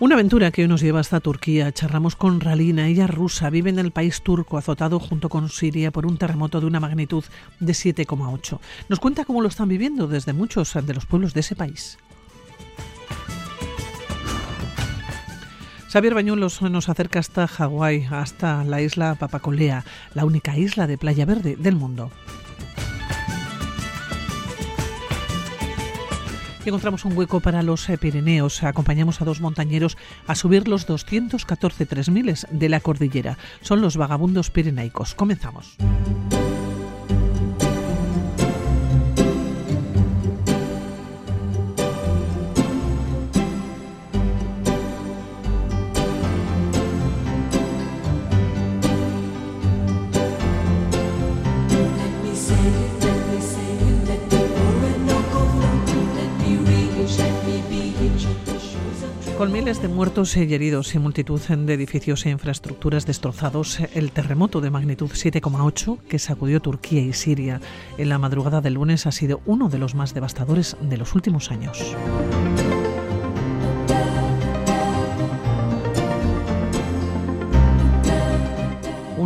Una aventura que hoy nos lleva hasta Turquía. Charlamos con Ralina, ella rusa, vive en el país turco, azotado junto con Siria por un terremoto de una magnitud de 7,8. Nos cuenta cómo lo están viviendo desde muchos de los pueblos de ese país. Xavier Bañuelos nos acerca hasta Hawái, hasta la isla Papacolea, la única isla de playa verde del mundo. Encontramos un hueco para los eh, Pirineos. Acompañamos a dos montañeros a subir los 214 3000 de la cordillera. Son los vagabundos pirenaicos. Comenzamos. Con miles de muertos y heridos y multitud de edificios e infraestructuras destrozados, el terremoto de magnitud 7,8 que sacudió Turquía y Siria en la madrugada del lunes ha sido uno de los más devastadores de los últimos años.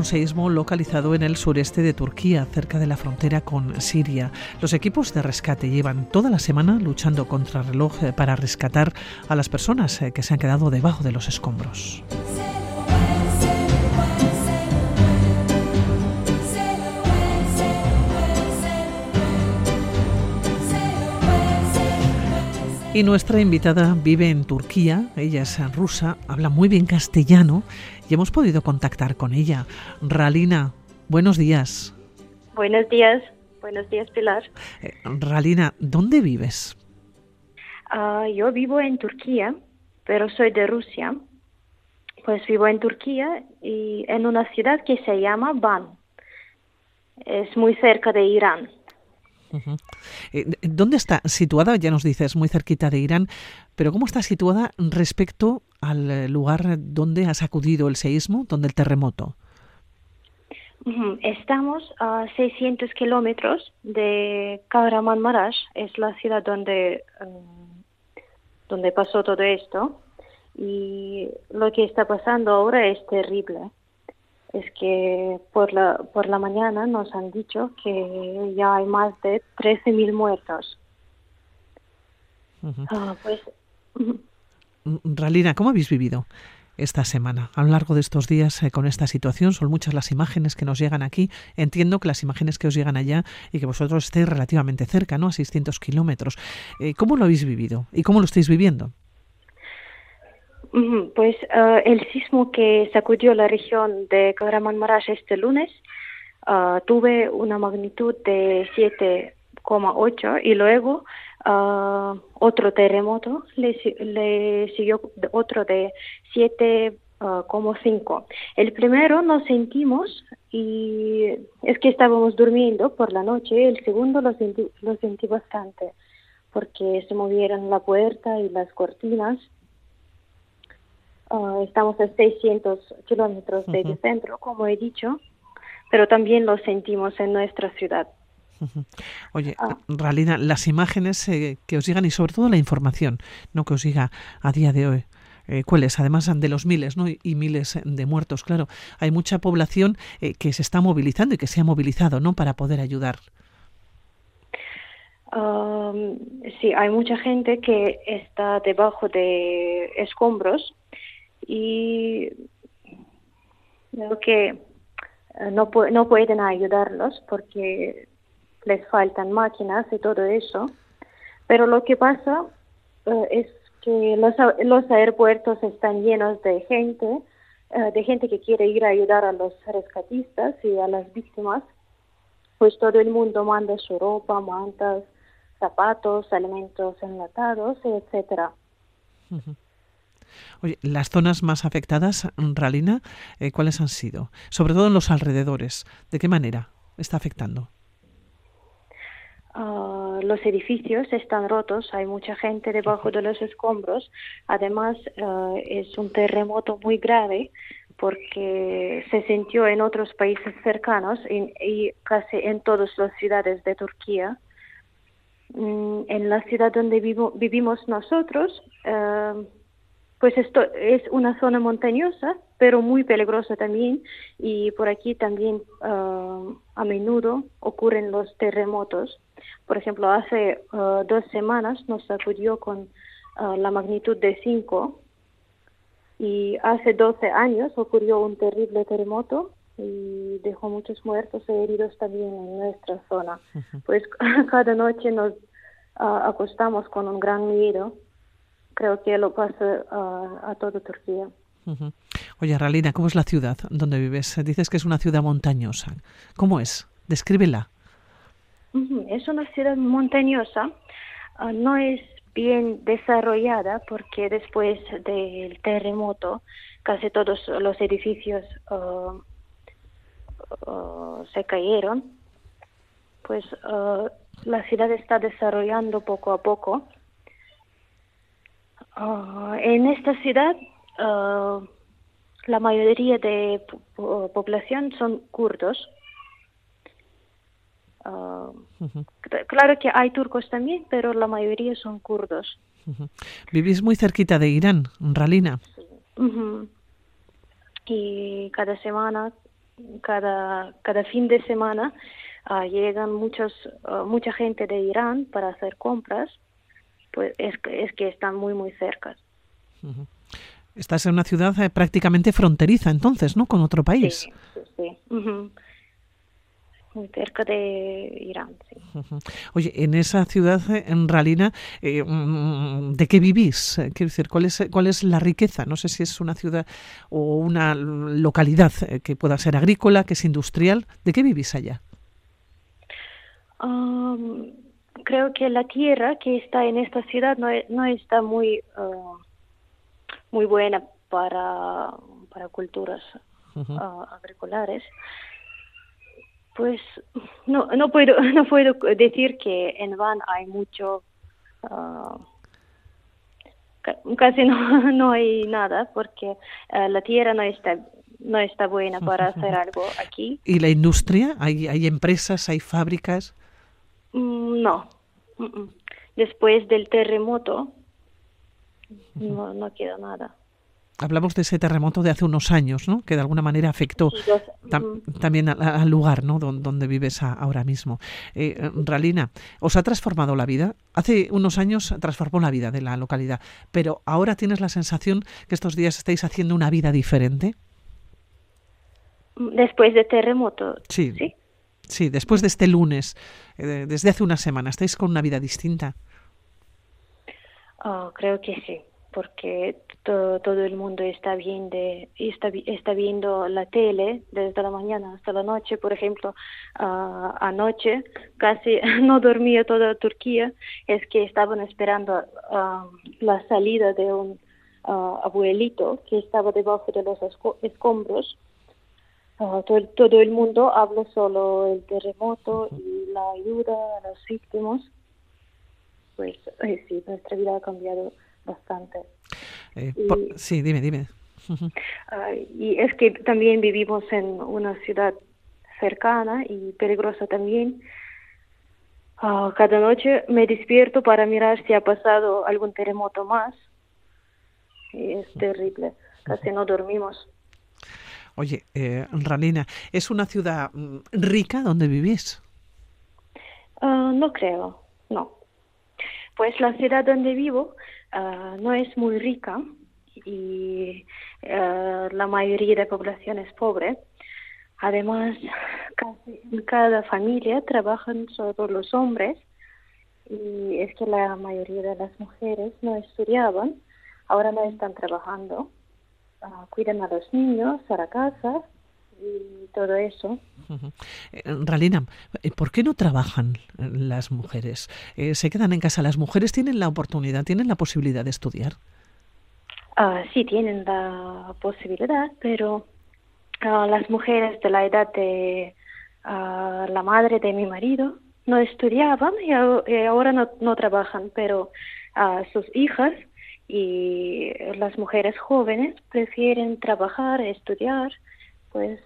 Un seísmo localizado en el sureste de Turquía, cerca de la frontera con Siria. Los equipos de rescate llevan toda la semana luchando contra reloj eh, para rescatar a las personas eh, que se han quedado debajo de los escombros. Y nuestra invitada vive en Turquía, ella es rusa, habla muy bien castellano y hemos podido contactar con ella. Ralina, buenos días. Buenos días, buenos días Pilar. Eh, Ralina, ¿dónde vives? Ah, yo vivo en Turquía, pero soy de Rusia. Pues vivo en Turquía y en una ciudad que se llama Van. Es muy cerca de Irán. Eh, ¿Dónde está situada? Ya nos dices, muy cerquita de Irán, pero ¿cómo está situada respecto al eh, lugar donde ha sacudido el seísmo, donde el terremoto? Estamos a 600 kilómetros de Kahramanmaraş, es la ciudad donde, donde pasó todo esto. Y lo que está pasando ahora es terrible es que por la, por la mañana nos han dicho que ya hay más de 13.000 muertos. Ah, pues, Ralina, ¿cómo habéis vivido esta semana? A lo largo de estos días eh, con esta situación son muchas las imágenes que nos llegan aquí. Entiendo que las imágenes que os llegan allá y que vosotros estéis relativamente cerca, ¿no? A 600 kilómetros. Eh, ¿Cómo lo habéis vivido y cómo lo estáis viviendo? Pues eh, el sismo que sacudió la región de Kahramanmaraş este lunes uh, tuve una magnitud de 7,8 y luego uh, otro terremoto le, siguió otro de 7,5. El primero nos sentimos y es que estábamos durmiendo por la noche, el segundo lo lo sentí bastante porque se movieron la puerta y las cortinas Ah, estamos a 600 kilómetros del centro, como he dicho, pero también lo sentimos en nuestra ciudad. Oye, ah. Ralina, las imágenes eh, que os llegan y sobre todo la información no que os llega a día de hoy, eh, ¿cuáles? Además de los miles ¿no? y miles de muertos, claro, hay mucha población eh, que se está movilizando y que se ha movilizado ¿no? para poder ayudar. sí, hay mucha gente que está debajo de escombros y creo que eh, no, no pueden ayudarlos porque les faltan máquinas y todo eso. Pero lo que pasa eh, es que los, los aeropuertos están llenos de gente, eh, de gente que quiere ir a ayudar a los rescatistas y a las víctimas. Pues todo el mundo manda su ropa, mantas, zapatos, alimentos enlatados, etcétera. Oye, las zonas más afectadas, Ralina, eh, ¿cuáles han sido? Sobre todo en los alrededores. ¿De qué manera está afectando? Ah, los edificios están rotos, hay mucha gente debajo de los escombros. Además, ah, es un terremoto muy grave porque se sintió en otros países cercanos y, casi en todas las ciudades de Turquía. Mm, en la ciudad donde vivimos nosotros, ah, pues esto es una zona montañosa, pero muy peligrosa también, y por aquí también ah, a menudo ocurren los terremotos. Por ejemplo, hace ah, dos semanas nos sacudió con ah, la magnitud de 5 y hace 12 años ocurrió un terrible terremoto y dejó muchos muertos e heridos también en nuestra zona. Pues cada noche nos acostamos con un gran miedo creo que lo pasa a, toda Turquía. Oye, Ralina, ¿cómo es la ciudad donde vives? Dices que es una ciudad montañosa. ¿Cómo es? Descríbela. Es una ciudad montañosa. Ah, no es bien desarrollada porque después del terremoto casi todos los edificios ah, ah, se cayeron. Pues la ciudad está desarrollando poco a poco Ah, en esta ciudad ah, la mayoría de población son kurdos. Ah, claro que hay turcos también, pero la mayoría son kurdos. Vivís muy cerquita de Irán, Ralina. Y cada semana, cada, cada fin de semana, llegan muchos, mucha gente de Irán para hacer compras pues es que, es que están muy, muy cerca. Estás en una ciudad eh, prácticamente fronteriza, entonces, ¿no? Con otro país. Sí, sí. Muy cerca de Irán, sí. Oye, en esa ciudad, eh, en Ralina, eh, mm, ¿de qué vivís? Quiero decir, ¿cuál es, ¿cuál es la riqueza? No sé si es una ciudad o una localidad que pueda ser agrícola, que es industrial. ¿De qué vivís allá? Creo que la tierra que está en esta ciudad no, no está muy uh, muy buena para, para culturas uh, agrícolas. Pues no no puedo no puedo decir que en Van hay mucho uh, casi no, no hay nada porque la tierra no está no está buena para hacer algo aquí. Y la industria hay hay empresas hay fábricas no. Después del terremoto no, no queda nada. Hablamos de ese terremoto de hace unos años, ¿no? Que de alguna manera afectó también al, lugar, ¿no? Donde, vives ahora mismo. Eh, Ralina, ¿os ha transformado la vida? Hace unos años transformó la vida de la localidad, pero ahora tienes la sensación que estos días estáis haciendo una vida diferente. Después del terremoto. Sí. ¿sí? Sí, después de este lunes, eh, desde hace una semana, ¿estáis con una vida distinta? Oh, creo que sí, porque todo, el mundo está viendo, está, está viendo la tele desde la mañana hasta la noche. Por ejemplo, ah, anoche casi no dormía toda Turquía, es que estaban esperando ah, la salida de un ah, abuelito que estaba debajo de los escombros todo, el mundo habla solo el terremoto y la ayuda a los víctimas. Pues eh, sí, nuestra vida ha cambiado bastante. Eh, sí, dime, dime. y es que también vivimos en una ciudad cercana y peligrosa también. Ah, cada noche me despierto para mirar si ha pasado algún terremoto más. Y es terrible, casi no dormimos. Oye, eh, Ralina, ¿es una ciudad mm, rica donde vivís? Ah, no creo, no. Pues la ciudad donde vivo ah, no es muy rica y ah, la mayoría de la población es pobre. Además, casi en cada familia trabajan solo los hombres y es que la mayoría de las mujeres no estudiaban, ahora no están trabajando cuidan a los niños, a la casa y todo eso. Eh, Ralina, eh, ¿por qué no trabajan eh, las mujeres? ¿Se quedan en casa? ¿Las mujeres tienen la oportunidad, tienen la posibilidad de estudiar? Ah, sí, tienen la posibilidad, pero ah, las mujeres de la edad de ah, la madre de mi marido no estudiaban y, ahora no, no trabajan, pero sus hijas y las mujeres jóvenes prefieren trabajar, estudiar, pues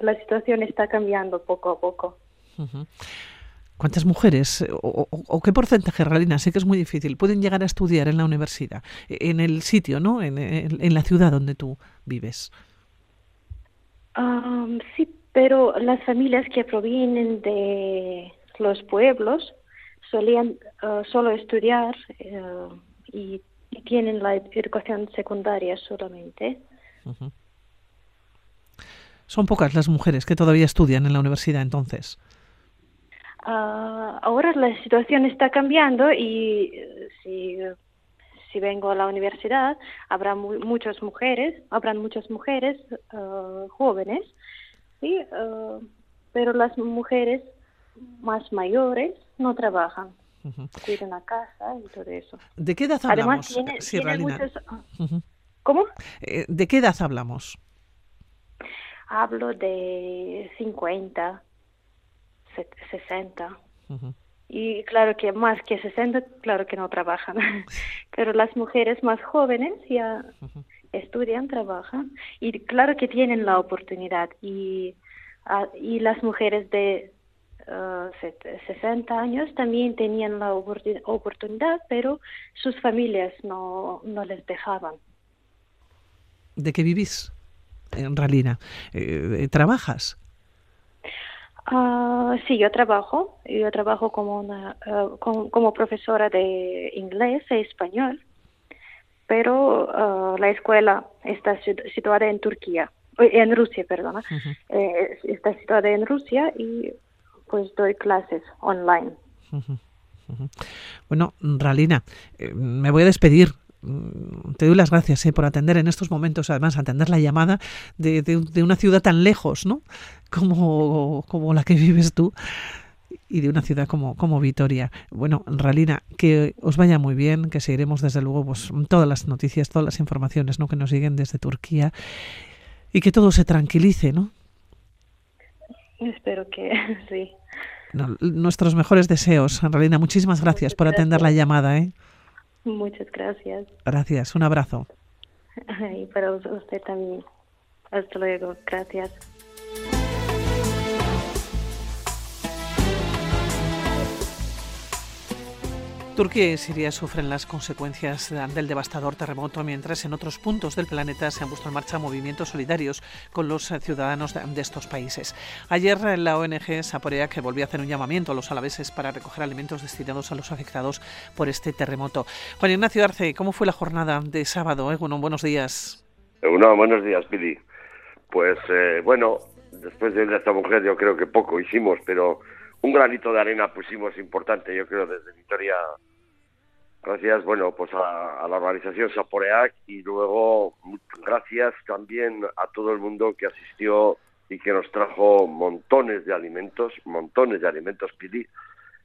la situación está cambiando poco a poco. ¿Cuántas mujeres o, qué porcentaje, Ralina? Sé que es muy difícil. Pueden llegar a estudiar en la universidad, en el sitio, ¿no? En, en, la ciudad donde tú vives. sí, pero las familias que provienen de los pueblos solían uh, solo estudiar uh, y, tienen la educación secundaria solamente. Son pocas las mujeres que todavía estudian en la universidad entonces. Ah, ahora la situación está cambiando y eh, si, si vengo a la universidad habrá muchas mujeres, habrán muchas mujeres ah, jóvenes, ¿sí? Ah, pero las mujeres más mayores no trabajan, cuidan la casa y todo eso. ¿De qué edad hablamos, Además, tiene, muchos... ¿Cómo? Eh, ¿De qué edad hablamos? Hablo de 50 60. Y claro que más que 60, claro que no trabajan. Pero las mujeres más jóvenes ya estudian, trabajan. Y claro que tienen la oportunidad. Y, ah, y las mujeres de 60 ah, años también tenían la oportunidad, pero sus familias no, no les dejaban. ¿De qué vivís, en Ralina? Eh, ¿Trabajas? Uh, sí, yo trabajo. Yo trabajo como, una, eh, como, profesora de inglés e español, pero ah, la escuela está situada en Turquía, en Rusia, perdona. Eh, está situada en Rusia y pues doy clases online. Bueno, Ralina, eh, me voy a despedir Mm, te doy las gracias eh, por atender en estos momentos, además, atender la llamada de, de, una ciudad tan lejos, ¿no? Como, como, la que vives tú y de una ciudad como, como Vitoria. Bueno, Ralina, que os vaya muy bien, que seguiremos desde luego pues, todas las noticias, todas las informaciones ¿no? que nos siguen desde Turquía y que todo se tranquilice, ¿no? Espero que sí. nuestros mejores deseos, Ralina. Muchísimas gracias por atender la llamada. ¿eh? Muchas gracias. Gracias, un abrazo. Y para usted también. Hasta luego, gracias. Turquía y Siria sufren las consecuencias del devastador terremoto, mientras en otros puntos del planeta se han puesto en marcha movimientos solidarios con los ciudadanos de, estos países. Ayer la ONG Saporea que volvió a hacer un llamamiento a los alaveses para recoger alimentos destinados a los afectados por este terremoto. Juan Ignacio Arce, ¿cómo fue la jornada de sábado? Eh? buenos días. buenos días, Pili. Pues eh, bueno, después de esta mujer yo creo que poco hicimos, pero un granito de arena pusimos importante, yo creo, desde Vitoria gracias bueno pues a, la organización Saporeac y luego gracias también a todo el mundo que asistió y que nos trajo montones de alimentos, montones de alimentos Pili.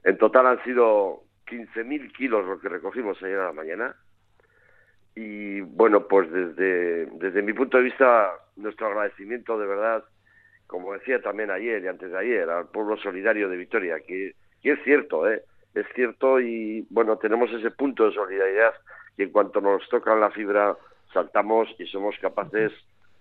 En total han sido 15.000 kilos lo que recogimos ayer a la mañana. Y bueno, pues desde, desde mi punto de vista, nuestro agradecimiento de verdad, como decía también ayer y antes de ayer, al pueblo solidario de Vitoria, que, que es cierto, ¿eh? es cierto y bueno, tenemos ese punto de solidaridad que en cuanto nos tocan la fibra saltamos y somos capaces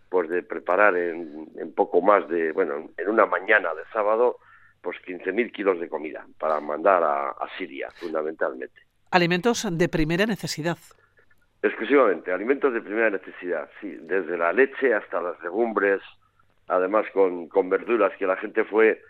pues de preparar en, en poco más de, bueno, en una mañana de sábado, pues 15.000 kilos de comida para mandar a, a Siria, fundamentalmente. Alimentos de primera necesidad. Exclusivamente, alimentos de primera necesidad, sí, desde la leche hasta las legumbres, además con, con verduras que la gente fue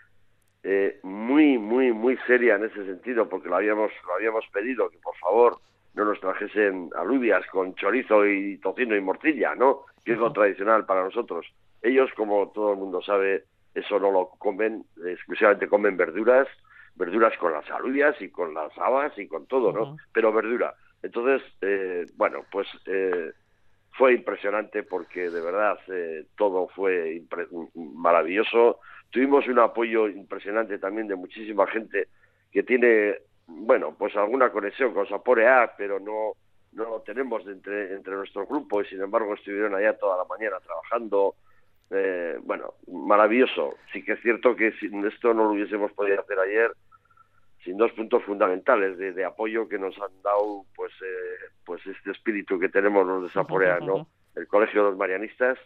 eh, muy, muy, muy seria en ese sentido, porque lo habíamos, lo habíamos pedido que por favor no nos trajesen alubias con chorizo y tocino y morcilla, ¿no? Que es lo tradicional para nosotros. Ellos, como todo el mundo sabe, eso no lo comen, exclusivamente comen verduras, verduras con las alubias y con las habas y con todo, ¿no? Pero verdura. Entonces, eh, bueno, pues eh, fue impresionante porque de verdad eh, todo fue maravilloso. Tuvimos un apoyo impresionante también de muchísima gente que tiene, bueno, pues alguna conexión con Saporea, pero no, no lo tenemos entre, entre nuestro grupo y sin embargo estuvieron allá toda la mañana trabajando. Eh, bueno, maravilloso. Sí que es cierto que sin esto no lo hubiésemos podido hacer ayer, sin dos puntos fundamentales de, apoyo que nos han dado pues eh, pues este espíritu que tenemos los de Saporea, ¿no? El Colegio de los Marianistas,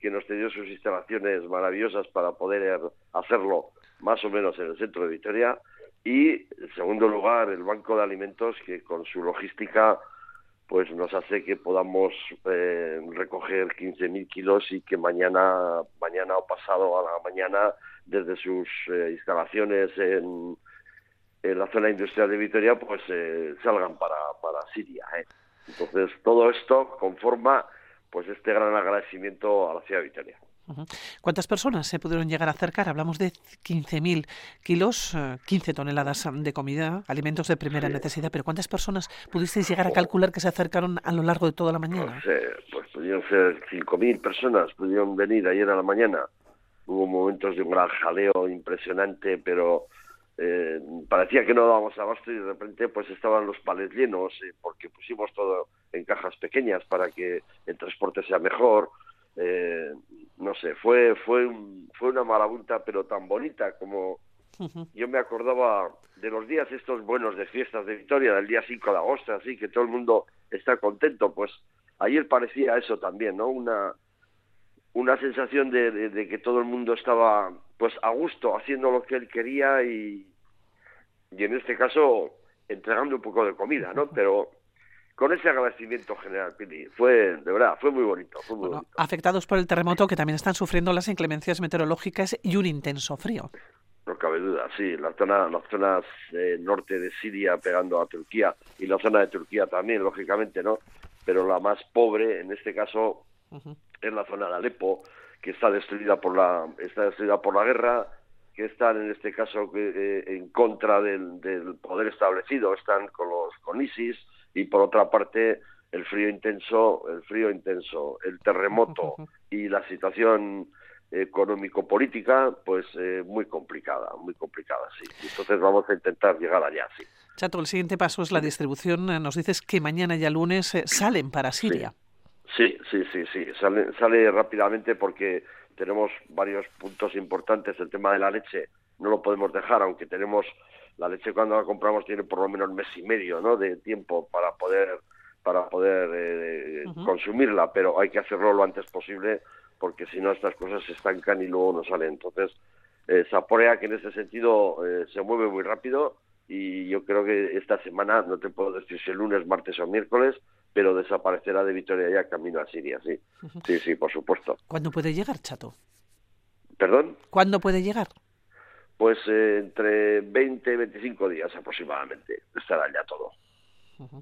que nos dio sus instalaciones maravillosas para poder hacerlo más o menos en el centro de Vitoria, y en segundo lugar el Banco de Alimentos que con su logística pues nos hace que podamos eh, recoger 15.000 kilos y que mañana, mañana o pasado a la mañana, desde sus eh, instalaciones en, en, la zona industrial de Vitoria, pues eh, salgan para, para Siria. ¿eh? Entonces, todo esto conforma pues este gran agradecimiento a la ciudad de Vitoria. ¿Cuántas personas se pudieron llegar a acercar? Hablamos de 15.000 kilos, 15 eh, toneladas de comida, alimentos de primera necesidad, pero ¿cuántas personas pudisteis llegar a calcular que se acercaron a lo largo de toda la mañana? pues pudieron ser 5.000 personas, pudieron venir ayer a la mañana. Hubo momentos de un gran jaleo impresionante, pero eh, parecía que no dábamos abasto y de repente pues estaban los palets llenos eh, porque pusimos todo en cajas pequeñas para que el transporte sea mejor eh, no sé, fue fue fue una marabunta pero tan bonita como yo me acordaba de los días estos buenos de fiestas de Victoria, del día 5 de agosto, así que todo el mundo está contento, pues ayer parecía eso también, ¿no? Una una sensación de, de, que todo el mundo estaba pues a gusto haciendo lo que él quería y, y en este caso entregando un poco de comida, ¿no? Pero con ese agradecimiento general, Pili. Fue, de verdad, fue muy bonito. Afectados por el terremoto que también están sufriendo las inclemencias meteorológicas y un intenso frío. No cabe duda, sí. La zona, las zonas eh, norte de Siria pegando a Turquía y la zona de Turquía también, lógicamente, ¿no? Pero la más pobre, en este caso, es la zona de Alepo, que está destruida por la, está destruida por la guerra, que están en este caso eh, en contra del, del poder establecido, están con los con ISIS, y por otra parte el frío intenso, el frío intenso, el terremoto y la situación económico-política, pues eh, muy complicada, muy complicada, sí. Entonces vamos a intentar llegar allá, sí. Chato, el siguiente paso es la distribución. Nos dices que mañana ya lunes eh, salen para Siria. Sí, sí, sí, sí. Sale, sale rápidamente porque tenemos varios puntos importantes. El tema de la leche no lo podemos dejar, aunque tenemos la leche cuando la compramos tiene por lo menos un mes y medio ¿no? de tiempo para poder para poder eh, consumirla, pero hay que hacerlo lo antes posible porque si no estas cosas se estancan y luego no salen. Entonces, eh, Saporea que en ese sentido eh, se mueve muy rápido y yo creo que esta semana, no te puedo decir si el lunes, martes o miércoles, pero desaparecerá de Vitoria ya camino a Siria, sí. Sí, sí, por supuesto. ¿Cuándo puede llegar, Chato? ¿Perdón? ¿Cuándo puede llegar? pues eh, entre 20 y 25 días aproximadamente estará ya todo.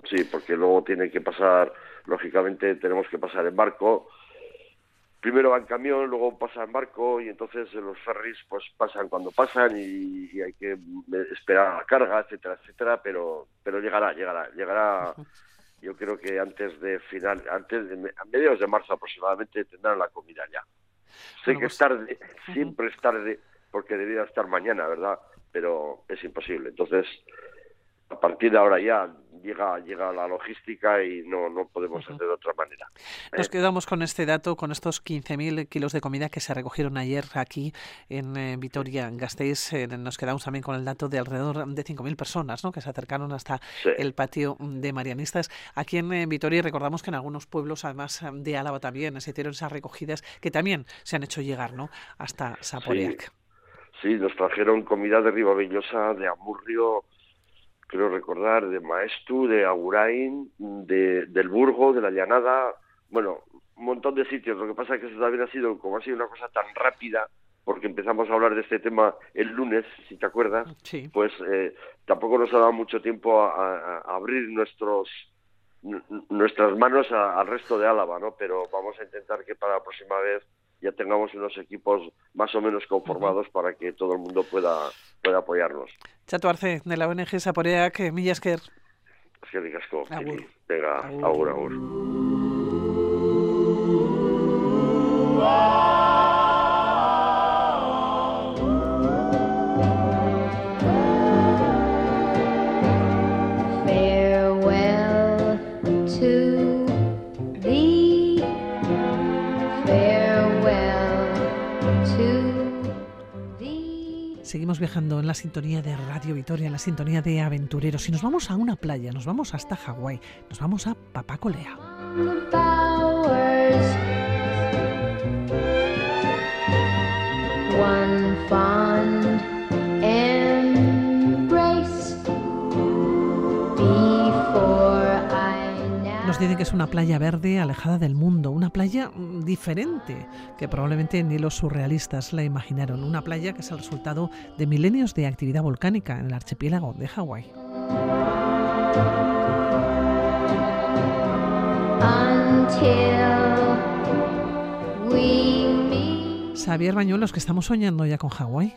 Sí, porque luego tiene que pasar, lógicamente tenemos que pasar en barco. Primero va en camión, luego pasa en barco y entonces los ferries pues pasan cuando pasan y, hay que esperar la carga, etcétera, etcétera, pero pero llegará, llegará, llegará. Yo creo que antes de final, antes de a mediados de marzo aproximadamente tendrán la comida ya. Sé que es pues, tarde, siempre es tarde, porque debería estar mañana, ¿verdad? Pero es imposible. Entonces, a partir de ahora ya llega llega la logística y no no podemos hacer de otra manera. Nos quedamos con este dato, con estos 15.000 kilos de comida que se recogieron ayer aquí en eh, Vitoria-Gasteiz. Eh, nos quedamos también con el dato de alrededor de 5.000 personas ¿no? que se acercaron hasta el patio de Marianistas. Aquí en eh, Vitoria recordamos que en algunos pueblos, además de Álava también, se hicieron esas recogidas que también se han hecho llegar ¿no? hasta Saporiac. Sí, nos trajeron comida de Ribavillosa, de Amurrio, creo recordar, de Maestu, de Agurain, de, del Burgo, de la Llanada, bueno, un montón de sitios. Lo que pasa es que eso también ha sido, como ha sido una cosa tan rápida, porque empezamos a hablar de este tema el lunes, si te acuerdas, pues eh, tampoco nos ha dado mucho tiempo a, abrir nuestros nuestras manos al resto de Álava, ¿no? Pero vamos a intentar que para la próxima vez ya tengamos unos equipos más o menos conformados para que todo el mundo pueda, pueda apoyarnos. Chato Arce, de la ONG Saporeac, Millasker. Es que digasco. Venga, agur, agur. Seguimos viajando en la sintonía de Radio Vitoria, en la sintonía de aventureros. Y nos vamos a una playa, nos vamos hasta Hawái, nos vamos a Papacolea. One dicen que es una playa verde alejada del mundo, una playa mm, diferente, que probablemente ni los surrealistas la imaginaron. Una playa que es el resultado de milenios de actividad volcánica en el archipiélago de Hawái. Xavier Bañuelos, que estamos soñando ya con Hawái.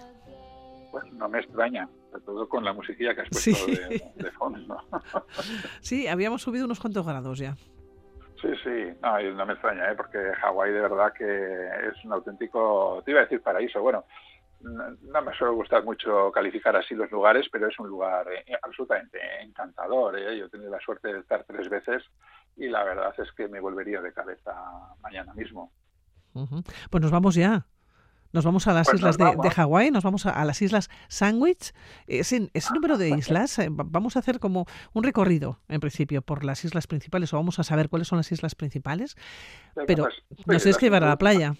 Pues no me extraña, todo con la musiquilla que has puesto de, fondo. sí, habíamos subido unos cuantos grados ya. Sí, sí, no, no me extraña, ¿eh? porque Hawái de verdad que es un auténtico, te iba a decir paraíso, bueno, no, me suele gustar mucho calificar así los lugares, pero es un lugar eh, absolutamente encantador. ¿eh? Yo he tenido la suerte de estar tres veces y la verdad es que me volvería de cabeza mañana mismo. Pues nos vamos ya. Nos vamos a las pues islas de, de Hawái, nos vamos a, las islas Sandwich. Ese, ese número de islas, eh, vamos a hacer como un recorrido, en principio, por las islas principales, o vamos a saber cuáles son las islas principales. Pero pues, nos tienes que llevar a la playa.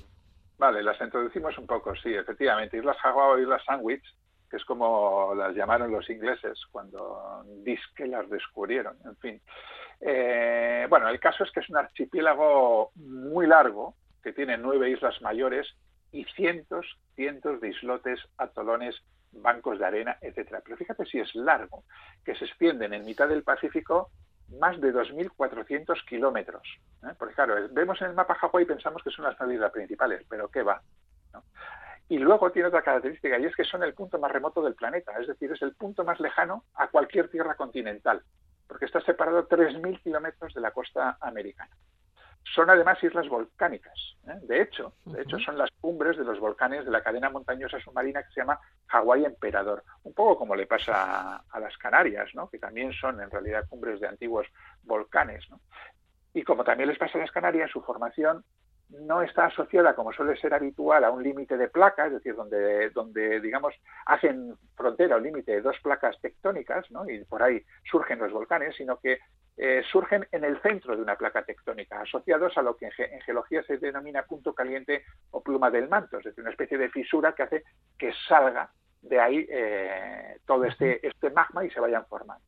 Vale, las introducimos un poco, sí, efectivamente. Islas Hawái o Islas Sandwich, que es como las llamaron los ingleses cuando disque las descubrieron, en fin. Eh, bueno, el caso es que es un archipiélago muy largo, que tiene nueve islas mayores y cientos, cientos de islotes, atolones, bancos de arena, etcétera. Pero fíjate si es largo, que se extienden en mitad del Pacífico más de 2.400 kilómetros. ¿eh? Porque claro, vemos en el mapa Hawái y pensamos que son las nueve islas principales, pero ¿qué va? Y luego tiene otra característica, y es que son el punto más remoto del planeta, es decir, es el punto más lejano a cualquier tierra continental, porque está separado 3.000 kilómetros de la costa americana. Son además islas volcánicas. ¿eh? De hecho, de hecho son las cumbres de los volcanes de la cadena montañosa submarina que se llama Hawái Emperador. Un poco como le pasa a, las Canarias, ¿no? que también son en realidad cumbres de antiguos volcanes. Y como también les pasa a las Canarias, su formación no está asociada, como suele ser habitual, a un límite de placas, es decir, donde, donde digamos, hacen frontera o límite de dos placas tectónicas, ¿no? y por ahí surgen los volcanes, sino que eh, surgen en el centro de una placa tectónica, asociados a lo que en, geología se denomina punto caliente o pluma del manto, es decir, una especie de fisura que hace que salga de ahí eh, todo este, este magma y se vayan formando.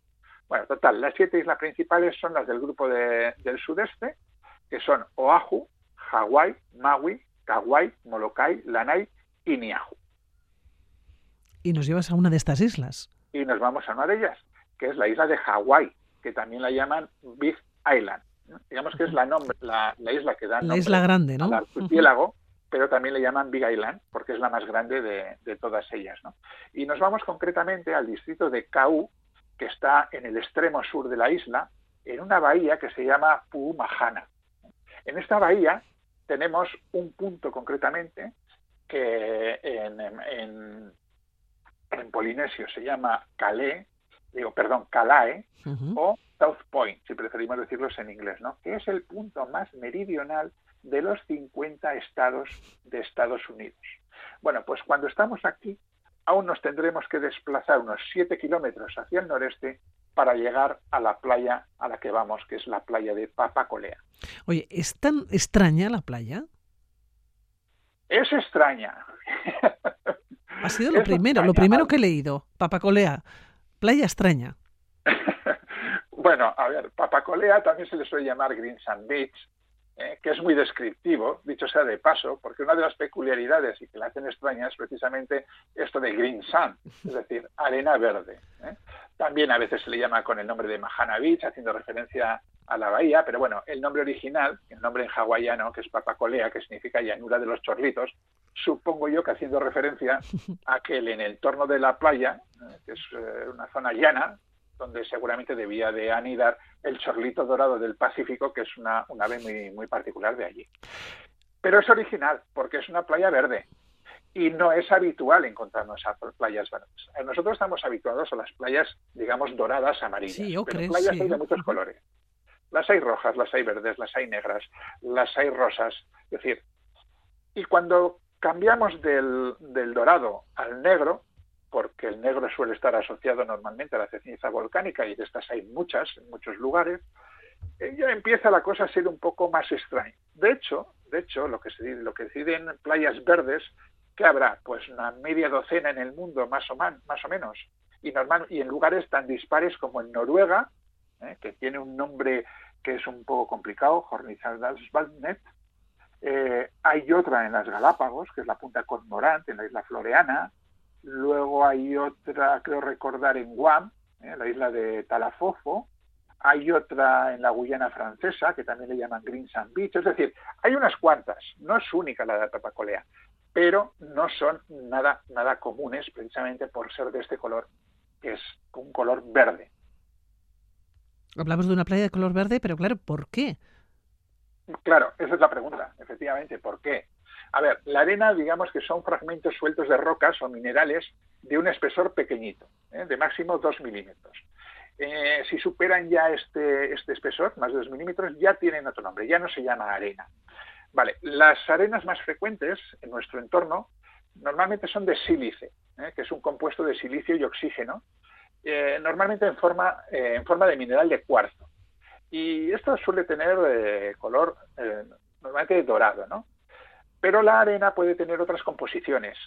Bueno, total, las siete islas principales son las del grupo del sudeste, que son Oahu, Hawái, Maui, Kauai, Molokai, Lanai y Niahu. Y nos llevas a una de estas islas. Y nos vamos a una de ellas, que es la isla de Hawái, que también la llaman Big Island. Digamos que es la, nombre, la, isla que da la isla grande, ¿no? al archipiélago, pero también le llaman Big Island porque es la más grande de, todas ellas. ¿no? Y nos vamos concretamente al distrito de Kau, que está en el extremo sur de la isla, en una bahía que se llama Puumahana. En esta bahía tenemos un punto concretamente que en, en, polinesio se llama Calais, digo, perdón, Calae o South Point, si preferimos decirlos en inglés, ¿no? Que es el punto más meridional de los 50 estados de Estados Unidos. Bueno, pues cuando estamos aquí, aún nos tendremos que desplazar unos 7 kilómetros hacia el noreste para llegar a la playa a la que vamos, que es la playa de Papacolea. Oye, ¿es tan extraña la playa? Es extraña. Ha sido lo primero, lo primero que he leído. Papacolea, playa extraña. bueno, a ver, Papacolea también se le suele llamar Green Sand Beach, eh, que es muy descriptivo, dicho sea de paso, porque una de las peculiaridades y que la hacen extraña es precisamente esto de green sand, es decir, arena verde. ¿eh? También a veces se le llama con el nombre de Mahana Beach, haciendo referencia a la bahía, pero bueno, el nombre original, el nombre en hawaiano, que es Papacolea, que significa llanura de los chorlitos, supongo yo que haciendo referencia a que en el entorno de la playa, eh, que es una zona llana, donde seguramente debía de anidar el chorlito dorado del Pacífico, que es una, ave muy, muy particular de allí. Pero es original, porque es una playa verde, y no es habitual encontrarnos a playas verdes. Nosotros estamos habituados a las playas, digamos, doradas, amarillas, sí, pero playas hay de muchos colores. Las hay rojas, las hay verdes, las hay negras, las hay rosas. Es decir, y cuando cambiamos del, del dorado al negro, porque el negro suele estar asociado normalmente a la ceniza volcánica y de estas hay muchas en muchos lugares, eh, ya empieza la cosa a ser un poco más extraña. De hecho, de hecho, lo que se lo que deciden playas verdes, que habrá? Pues una media docena en el mundo, más o, más o menos, y normal y en lugares tan dispares como en Noruega, eh, que tiene un nombre que es un poco complicado, Hornizalswaldnet. Eh, hay otra en las Galápagos, que es la punta Cormorant, en la isla Floreana. Luego hay otra, creo recordar, en Guam, eh, la isla de Talafofo. Hay otra en la Guyana francesa, que también le llaman Green Sand Beach. Es decir, hay unas cuantas. No es única la de Tapacolea, pero no son nada, nada comunes precisamente por ser de este color, que es un color verde. Hablamos de una playa de color verde, pero claro, ¿por qué? Claro, esa es la pregunta, efectivamente, ¿por qué? A ver, la arena, digamos que son fragmentos sueltos de rocas o minerales de un espesor pequeñito, ¿eh? de máximo 2 milímetros. Eh, si superan ya este, este espesor, más de 2 milímetros, ya tienen otro nombre, ya no se llama arena. Vale, las arenas más frecuentes en nuestro entorno normalmente son de sílice, ¿eh? que es un compuesto de silicio y oxígeno, normalmente en forma, en forma de mineral de cuarzo. Y esto suele tener eh, color normalmente dorado, ¿no? Pero la arena puede tener otras composiciones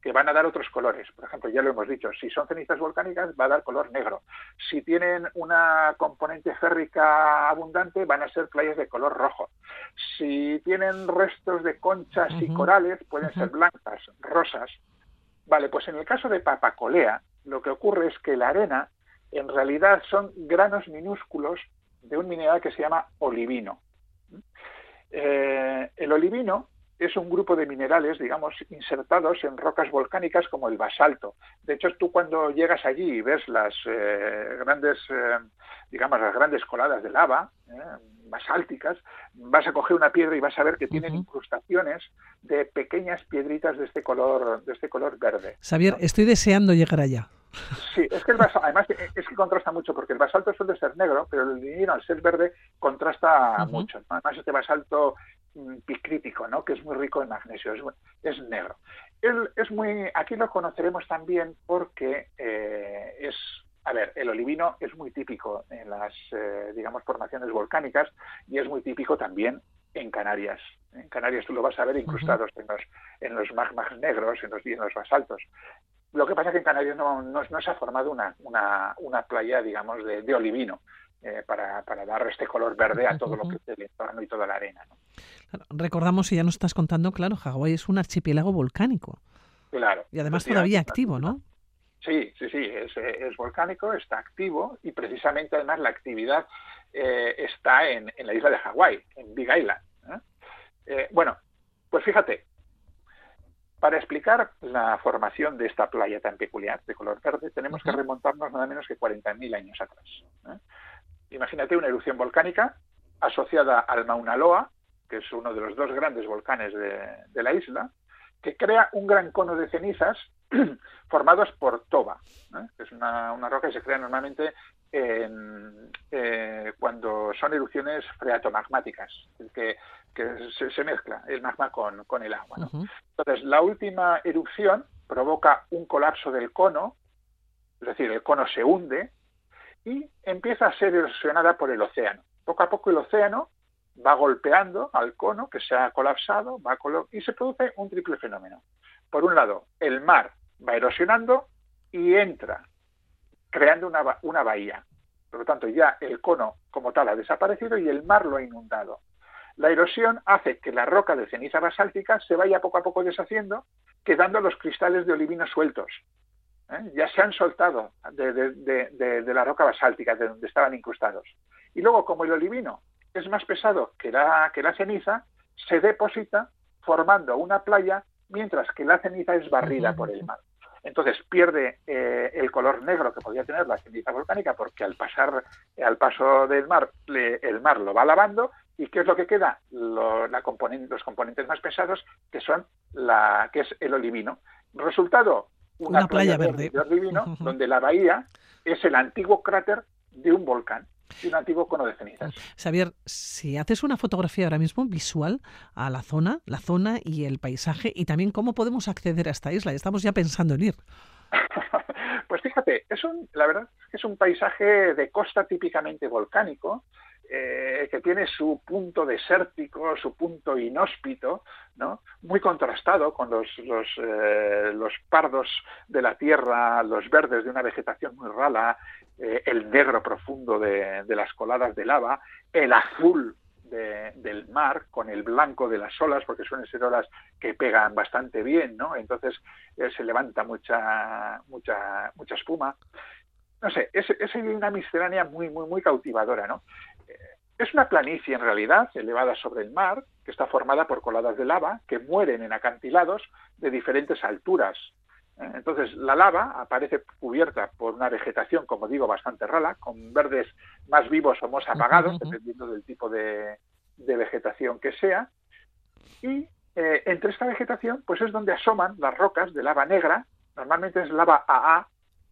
que van a dar otros colores. Por ejemplo, ya lo hemos dicho, si son cenizas volcánicas va a dar color negro. Si tienen una componente férrica abundante van a ser playas de color rojo. Si tienen restos de conchas y corales pueden ser blancas, rosas. Vale, pues en el caso de Papacolea, lo que ocurre es que la arena en realidad son granos minúsculos de un mineral que se llama olivino. Eh, el olivino es un grupo de minerales, digamos, insertados en rocas volcánicas como el basalto. De hecho, tú cuando llegas allí y ves las eh, grandes, eh, digamos, las grandes coladas de lava, basálticas, vas a coger una piedra y vas a ver que tienen incrustaciones de pequeñas piedritas de este color, de este color verde. Xavier, estoy deseando llegar allá. Sí, es que el basalto, además es que contrasta mucho porque el basalto suele ser negro, pero el dinero al ser verde contrasta mucho. Además este basalto mm, picrítico, ¿no? que es muy rico en magnesio, es, negro. es muy, aquí lo conoceremos también porque eh, es a ver, el olivino es muy típico en las, eh, digamos, formaciones volcánicas y es muy típico también en Canarias. En Canarias tú lo vas a ver incrustados en, los, en los magmas negros, en los, en los basaltos. Lo que pasa es que en Canarias no, no, se ha formado una, una, una playa, digamos, de, de olivino. Eh, para, para, dar este color verde a todo lo que es el entorno y toda la arena. recordamos, y ya nos estás contando, claro, Hawái es un archipiélago volcánico. Claro. Y además todavía activo, ¿no? Sí, sí, sí, es, volcánico, está activo y precisamente además la actividad eh, está en, la isla de Hawái, en Big Island. ¿eh? Eh, bueno, pues fíjate, para explicar la formación de esta playa tan peculiar de color verde tenemos que remontarnos nada menos que 40.000 años atrás. Imagínate una erupción volcánica asociada al Mauna Loa, que es uno de los dos grandes volcanes de la isla, que crea un gran cono de cenizas formados por toba, que es una, roca que se crea normalmente eh, cuando son erupciones freatomagmáticas, que, se, mezcla el magma con, el agua. Entonces, la última erupción provoca un colapso del cono, es decir, el cono se hunde y empieza a ser erosionada por el océano. Poco a poco el océano va golpeando al cono que se ha colapsado va y se produce un triple fenómeno. Por un lado, el mar va erosionando y entra, creando una, una bahía. Por lo tanto, ya el cono como tal ha desaparecido y el mar lo ha inundado. La erosión hace que la roca de ceniza basáltica se vaya poco a poco deshaciendo, quedando los cristales de olivino sueltos. ¿eh? Ya se han soltado de, de, la roca basáltica, de donde estaban incrustados. Y luego, como el olivino es más pesado que la, que la ceniza, se deposita formando una playa, mientras que la ceniza es barrida por el mar. Entonces pierde eh, el color negro que podía tener la ceniza volcánica porque al pasar al paso del mar el mar lo va lavando y qué es lo que queda la los componentes más pesados que son la que es el olivino. Resultado una, playa, verde, de olivino donde la bahía es el antiguo cráter de un volcán y cenizas. Xavier, si haces una fotografía ahora mismo visual a la zona, la zona y el paisaje, y también cómo podemos acceder a esta isla, estamos ya pensando en ir. pues fíjate, es un, la verdad es que es un paisaje de costa típicamente volcánico. Eh, que tiene su punto desértico, su punto inhóspito, ¿no? muy contrastado con los, los, eh, los, pardos de la tierra, los verdes de una vegetación muy rala, eh, el negro profundo de, las coladas de lava, el azul de, del mar con el blanco de las olas, porque suelen ser olas que pegan bastante bien, ¿no? Entonces se levanta mucha, mucha, mucha espuma no sé, es, es, una miscelánea muy, muy, muy cautivadora, ¿no? Es una planicie en realidad, elevada sobre el mar, que está formada por coladas de lava que mueren en acantilados de diferentes alturas. ¿eh? Entonces, la lava aparece cubierta por una vegetación, como digo, bastante rala, con verdes más vivos o más apagados, dependiendo del tipo de, vegetación que sea. Y eh, entre esta vegetación, pues es donde asoman las rocas de lava negra, normalmente es lava AA,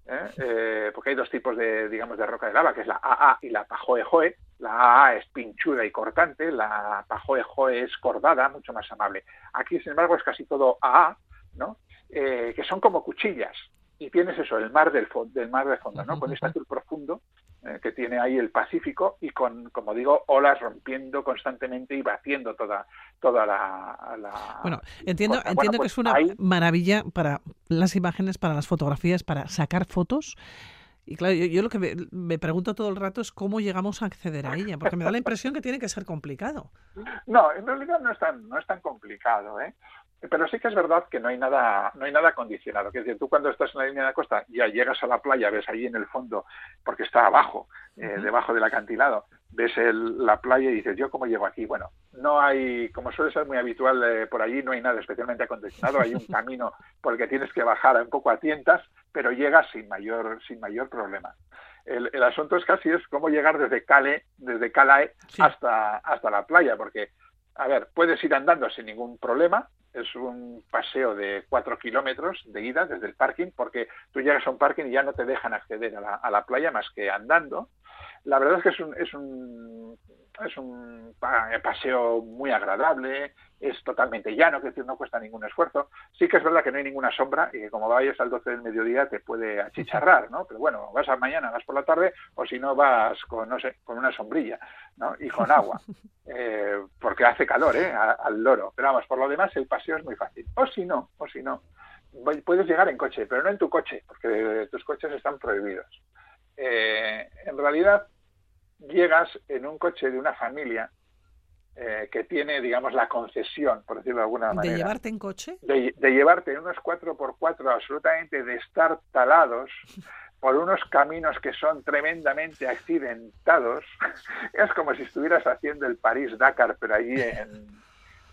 ¿eh? Eh, porque hay dos tipos de, digamos, de roca de lava, que es la AA y la Pajoe-Joe. La AA es pinchuda y cortante, la Pajoe-Joe es cordada, mucho más amable. Aquí, sin embargo, es casi todo AA, ¿no? Eh, que son como cuchillas. Y tienes eso, el mar del, del mar de fondo, ¿no? Con este azul profundo eh, que tiene ahí el Pacífico y con, como digo, olas rompiendo constantemente y batiendo toda, toda la... bueno, entiendo, entiendo que pues es una maravilla para las imágenes, para las fotografías, para sacar fotos. Y claro, yo, lo que me, pregunto todo el rato es cómo llegamos a acceder a ella, porque me da la impresión que tiene que ser complicado. No, en realidad no es tan, no es tan complicado, ¿eh? Pero sí que es verdad que no hay nada, no hay nada condicionado. Es decir, tú cuando estás en la línea de la costa ya llegas a la playa, ves ahí en el fondo, porque está abajo, eh, debajo del acantilado, ves la playa y dices, ¿yo cómo llego aquí? Bueno, no hay, como suele ser muy habitual eh, por allí, no hay nada especialmente acondicionado, hay un camino por el que tienes que bajar un poco a tientas, pero llegas sin mayor, sin mayor problema. El, asunto es casi es cómo llegar desde Cale, desde Calae hasta, hasta la playa, porque a ver, puedes ir andando sin ningún problema, es un paseo de cuatro kilómetros de ida desde el parking, porque tú llegas a un parking y ya no te dejan acceder a la, a la playa más que andando. La verdad es que es un, es un, es un paseo muy agradable, es totalmente llano, es decir, no cuesta ningún esfuerzo. Sí que es verdad que no hay ninguna sombra y que como vayas al 12 del mediodía te puede achicharrar, ¿no? Pero bueno, vas a mañana, vas por la tarde o si no vas con, no sé, con una sombrilla, ¿no? Y con agua, eh, porque hace calor, ¿eh? al loro. Pero vamos, por lo demás el paseo es muy fácil. O si no, o si no, puedes llegar en coche, pero no en tu coche, porque tus coches están prohibidos. Eh, en realidad llegas en un coche de una familia eh, que tiene, digamos, la concesión, por decirlo de alguna manera. ¿De llevarte en coche? De, llevarte en unos 4x4 absolutamente destartalados por unos caminos que son tremendamente accidentados. es como si estuvieras haciendo el París-Dakar, pero allí en,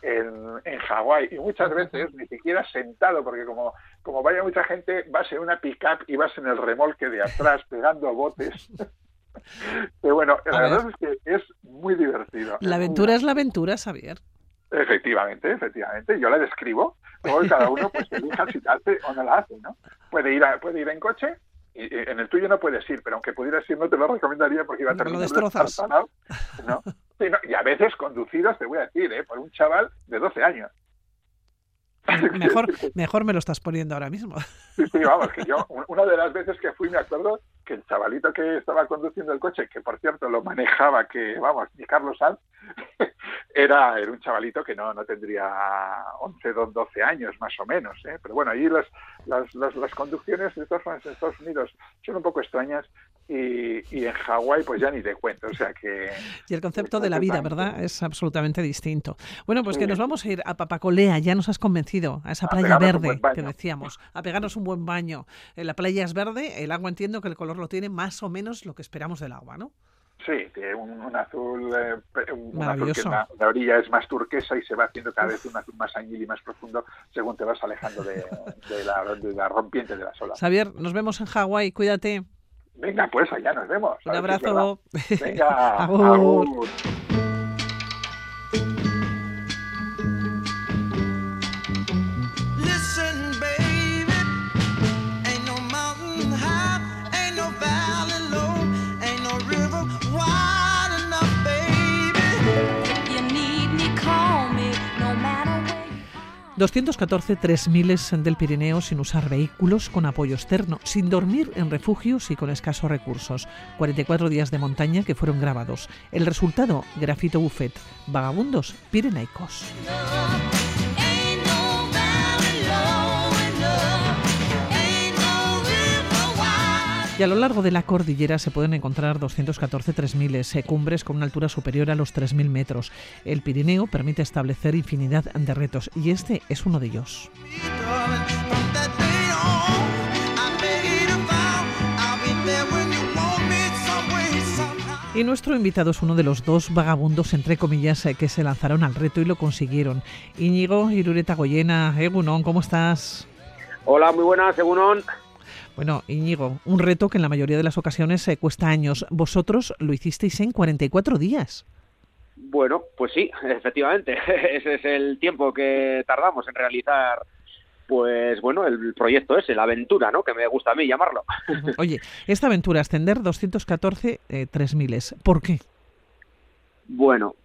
en, en Hawái. Y muchas veces ni siquiera sentado, porque como, como vaya mucha gente, vas en una pick-up y vas en el remolque de atrás pegando botes. Pero bueno, la verdad es que es muy divertido. La aventura es la aventura, Xavier. Efectivamente, efectivamente. Yo la describo. Luego cada uno pues elija si la hace o no la hace, ¿no? Puede ir, puede ir en coche en el tuyo no puedes ir, pero aunque pudieras ir no te lo recomendaría porque iba a terminar destrozas. ¿no? y a veces conducidos, te voy a decir, ¿eh? por un chaval de 12 años. Mejor, mejor me lo estás poniendo ahora mismo. Sí, sí, vamos, que yo, una de las veces que fui, me acuerdo que el chavalito que estaba conduciendo el coche, que por cierto lo manejaba, que vamos, ni Carlos Sanz, era, era un chavalito que no, no tendría 11, 12 años más o menos, ¿eh? pero bueno, ahí las, las, las, conducciones de en Estados Unidos son un poco extrañas y, y en Hawái pues ya ni te cuento, o sea que... Y el concepto de la vida, ¿verdad? Es absolutamente distinto. Bueno, pues que nos vamos a ir a Papacolea, ya nos has convencido, a esa playa verde que decíamos, a pegarnos un buen baño. La playa es verde, el agua entiendo que el color lo tiene más o menos lo que esperamos del agua, ¿no? Sí, tiene un, azul, eh, un, azul que la, orilla es más turquesa y se va haciendo cada vez un azul más añil y más profundo según te vas alejando de, la, rompiente de las olas. Xavier, nos vemos en Hawái, cuídate. Venga, pues allá nos vemos. Un abrazo. Venga, 214 tres miles del Pirineo sin usar vehículos, con apoyo externo, sin dormir en refugios y con escasos recursos. 44 días de montaña que fueron grabados. El resultado, Grafito Buffet, vagabundos pirenaicos. Y a lo largo de la cordillera se pueden encontrar 214 3000 cumbres con una altura superior a los 3.000 metros. El Pirineo permite establecer infinidad de retos y este es uno de ellos. Y nuestro invitado es uno de los dos vagabundos, entre comillas, eh, que se lanzaron al reto y lo consiguieron. Íñigo Irureta Goyena, Egunon, ¿cómo estás? Hola, muy buenas, Egunon. Bueno, Íñigo, un reto que en la mayoría de las ocasiones se cuesta años. Vosotros lo hicisteis en 44 días. Bueno, pues sí, efectivamente. Ese es el tiempo que tardamos en realizar pues bueno, el proyecto ese, la aventura, ¿no? Que me gusta a mí llamarlo. Oye, esta aventura, ascender 214 eh, 3000, ¿por qué? Bueno,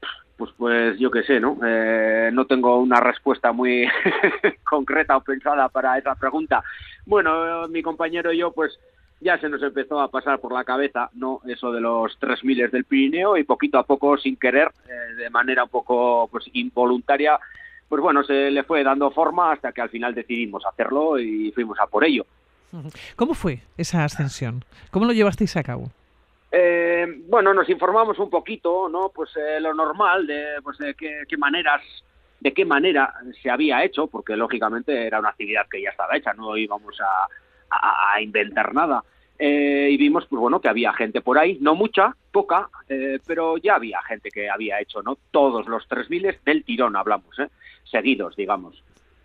pues pues yo qué sé, ¿no? Eh, no tengo una respuesta muy concreta o pensada para esa pregunta. Bueno, mi compañero y yo, pues ya se nos empezó a pasar por la cabeza, ¿no? Eso de los tres miles del Pirineo y poquito a poco, sin querer, eh, de manera un poco pues involuntaria, pues bueno, se le fue dando forma hasta que al final decidimos hacerlo y fuimos a por ello. ¿Cómo fue esa ascensión? ¿Cómo lo llevasteis a cabo? Eh, bueno, nos informamos un poquito, ¿no? Pues eh, lo normal de, pues, de qué, maneras, de qué manera se había hecho, porque lógicamente era una actividad que ya estaba hecha, no íbamos a, a, inventar nada. Eh, y vimos, pues bueno, que había gente por ahí, no mucha, poca, eh, pero ya había gente que había hecho, ¿no? Todos los tres miles del tirón hablamos, ¿eh? Seguidos, digamos.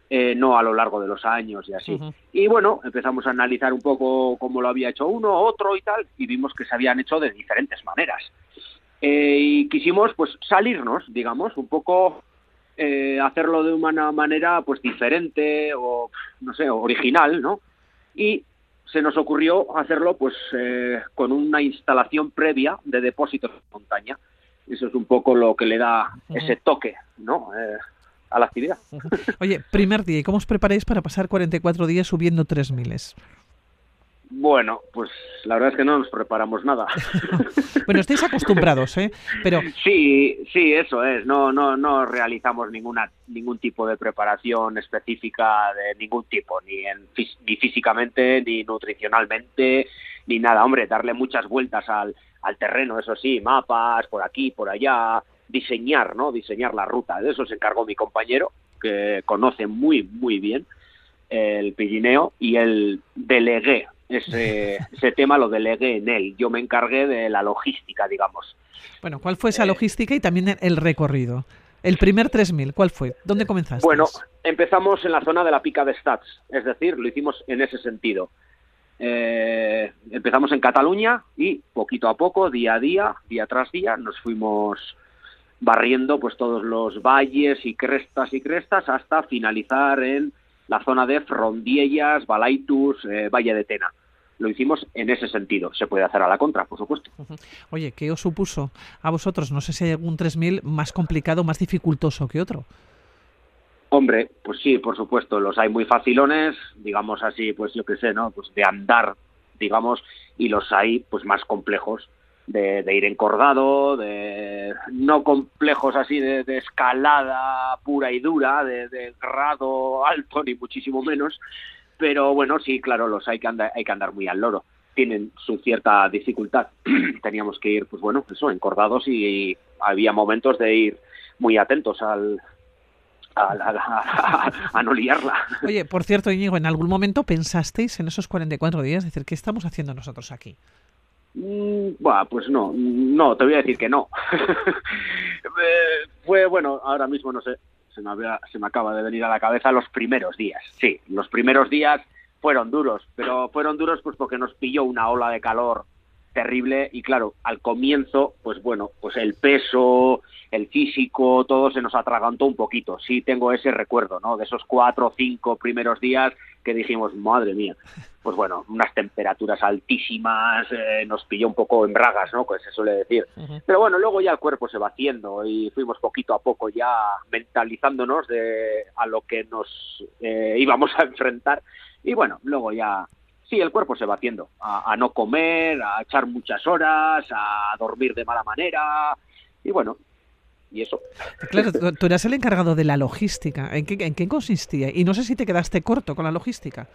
Eh, no a lo largo de los años y así. Y bueno, empezamos a analizar un poco cómo lo había hecho uno, otro y tal, y vimos que se habían hecho de diferentes maneras. Eh, y quisimos pues salirnos, digamos, un poco eh, hacerlo de una manera pues diferente o no sé, original, ¿no? Y se nos ocurrió hacerlo pues con una instalación previa de depósitos de montaña. Eso es un poco lo que le da ese toque, ¿no? A la actividad. Oye, primer día, ¿y cómo os preparáis para pasar 44 días subiendo 3.000? Bueno, pues la verdad es que no nos preparamos nada. bueno, estáis acostumbrados, ¿eh? Pero sí, sí, eso es. No, no, no realizamos ninguna ningún tipo de preparación específica de ningún tipo, ni en, ni físicamente, ni nutricionalmente, ni nada. Hombre, darle muchas vueltas al, al terreno, eso sí, mapas por aquí, por allá, diseñar, ¿no? Diseñar la ruta. De eso se encargó mi compañero, que conoce muy, muy bien el Pirineo, y él delegué ese, ese tema, lo delegué en él. Yo me encargué de la logística, digamos. Bueno, ¿cuál fue esa eh, logística y también el recorrido? El primer 3000, ¿cuál fue? ¿Dónde comenzaste? Bueno, empezamos en la zona de la pica de Stats, es decir, lo hicimos en ese sentido. Eh, empezamos en Cataluña y poquito a poco, día a día, día tras día, nos fuimos barriendo pues todos los valles y crestas y crestas hasta finalizar en la zona de Frondiellas, Balaitus, eh, Valle de Tena. Lo hicimos en ese sentido. Se puede hacer a la contra, por supuesto. Oye, ¿qué os supuso a vosotros? No sé si hay algún 3000 más complicado, más dificultoso que otro. Hombre, pues sí, por supuesto, los hay muy facilones, digamos así, pues yo qué sé, ¿no? Pues de andar, digamos, y los hay pues más complejos de, ir encordado, de no complejos así de, escalada pura y dura, de, grado alto ni muchísimo menos, pero bueno, sí, claro, los hay que andar, hay que andar muy al loro. Tienen su cierta dificultad. Teníamos que ir, pues bueno, eso, encordados y había momentos de ir muy atentos al, a, no liarla. Oye, por cierto, Íñigo, ¿en algún momento pensasteis en esos 44 días, decir, ¿qué estamos haciendo nosotros aquí? Mm, pues no, no, te voy a decir que no. Eh, fue, bueno, ahora mismo no sé, se me, se me acaba de venir a la cabeza los primeros días. Sí, los primeros días fueron duros, pero fueron duros pues porque nos pilló una ola de calor terrible y claro, al comienzo, pues bueno, pues el peso, el físico, todo se nos atragantó un poquito. Sí tengo ese recuerdo, ¿no? De esos cuatro o cinco primeros días que dijimos, madre mía, pues bueno, unas temperaturas altísimas, eh, nos pilló un poco en bragas, ¿no? Pues se suele decir. Pero bueno, luego ya el cuerpo se va haciendo y fuimos poquito a poco ya mentalizándonos de a lo que nos eh, íbamos a enfrentar. Y bueno, luego ya sí, el cuerpo se va haciendo, a, no comer, a echar muchas horas, a dormir de mala manera, y bueno, y eso. Claro, tú eras el encargado de la logística. ¿En qué, ¿En qué consistía? Y no sé si te quedaste corto con la logística.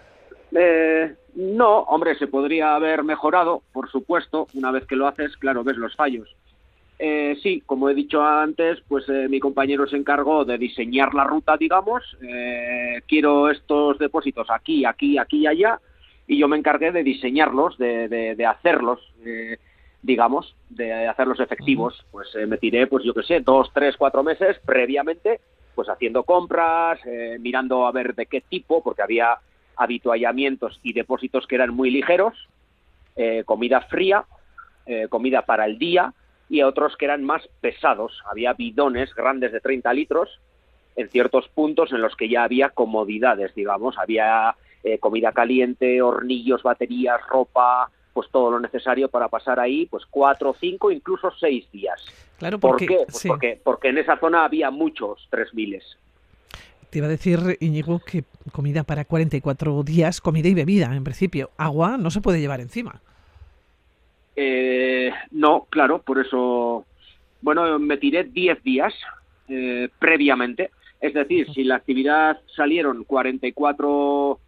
Eh, no, hombre, se podría haber mejorado, por supuesto. Una vez que lo haces, claro, ves los fallos. Eh, sí, como he dicho antes, pues eh, mi compañero se encargó de diseñar la ruta, digamos. Eh, quiero estos depósitos aquí, aquí, aquí y allá y yo me encargué de diseñarlos, de, de, hacerlos, eh, digamos, de hacerlos efectivos. Pues eh, me tiré, pues yo qué sé, dos, tres, cuatro meses previamente, pues haciendo compras, eh, mirando a ver de qué tipo, porque había habituallamientos y depósitos que eran muy ligeros, comida fría, comida para el día, y otros que eran más pesados. Había bidones grandes de 30 litros en ciertos puntos en los que ya había comodidades, digamos, había eh, comida caliente, hornillos, baterías, ropa, pues todo lo necesario para pasar ahí, pues cuatro, cinco, incluso seis días. Claro, porque, ¿Por qué? Pues porque, porque en esa zona había muchos tres miles. Te iba a decir, Íñigo, que comida para 44 días, comida y bebida, en principio. Agua no se puede llevar encima. Eh, no, claro, por eso, bueno, me tiré 10 días eh, previamente. Es decir, si la actividad salieron 44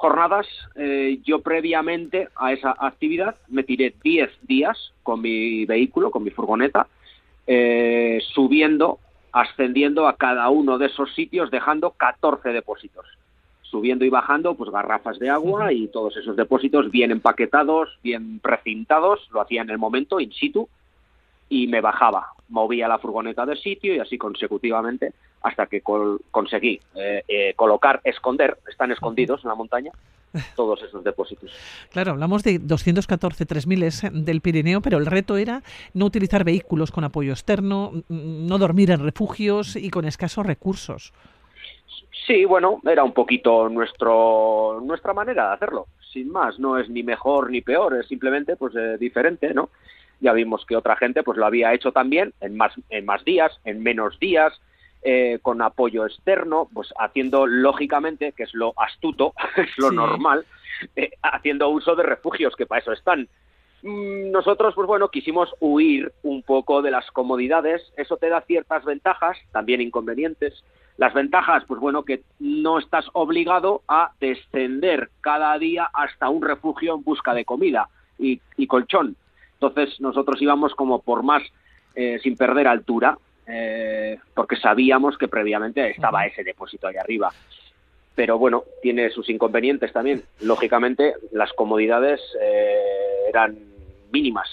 jornadas, eh, yo previamente a esa actividad me tiré 10 días con mi vehículo, con mi furgoneta, eh, subiendo, ascendiendo a cada uno de esos sitios, dejando 14 depósitos. Subiendo y bajando, pues garrafas de agua y todos esos depósitos bien empaquetados, bien precintados, lo hacía en el momento, in situ, y me bajaba, movía la furgoneta de sitio y así consecutivamente hasta que conseguí eh, eh, colocar, esconder, están escondidos en la montaña, todos esos depósitos. Claro, hablamos de 214 3000 del Pirineo, pero el reto era no utilizar vehículos con apoyo externo, no dormir en refugios y con escasos recursos. Sí, bueno, era un poquito nuestro nuestra manera de hacerlo, sin más, no es ni mejor ni peor, es simplemente pues eh, diferente, ¿no? Ya vimos que otra gente pues lo había hecho también en más en más días, en menos días, eh, con apoyo externo, pues haciendo lógicamente, que es lo astuto, es lo normal, eh, haciendo uso de refugios, que para eso están. Mm, nosotros, pues bueno, quisimos huir un poco de las comodidades, eso te da ciertas ventajas, también inconvenientes. Las ventajas, pues bueno, que no estás obligado a descender cada día hasta un refugio en busca de comida y, colchón. Entonces nosotros íbamos como por más, eh, sin perder altura, eh, porque sabíamos que previamente estaba ese depósito ahí arriba. Pero bueno, tiene sus inconvenientes también. Lógicamente, las comodidades eh, eran mínimas.